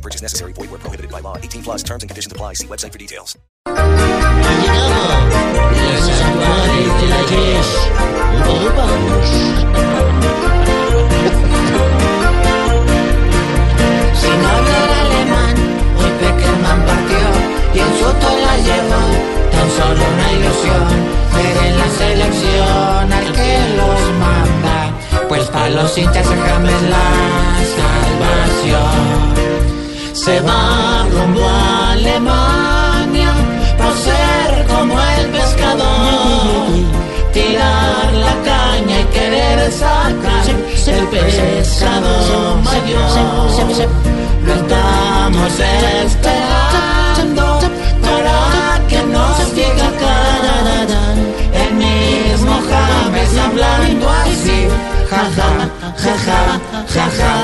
Purchase necessary. Void where prohibited by law. 18 plus terms and conditions apply. See website for details. Sin hablar alemán, y la. Tan solo una ilusión, en la selección al que los manda. Pues para los hinchas. Se va rumbo a Alemania para ser como el pescador. Tirar la caña y querer sacar el pescado mayor. Lo estamos esperando para que nos diga cara el mismo James hablando así. Ja ja, ja ja,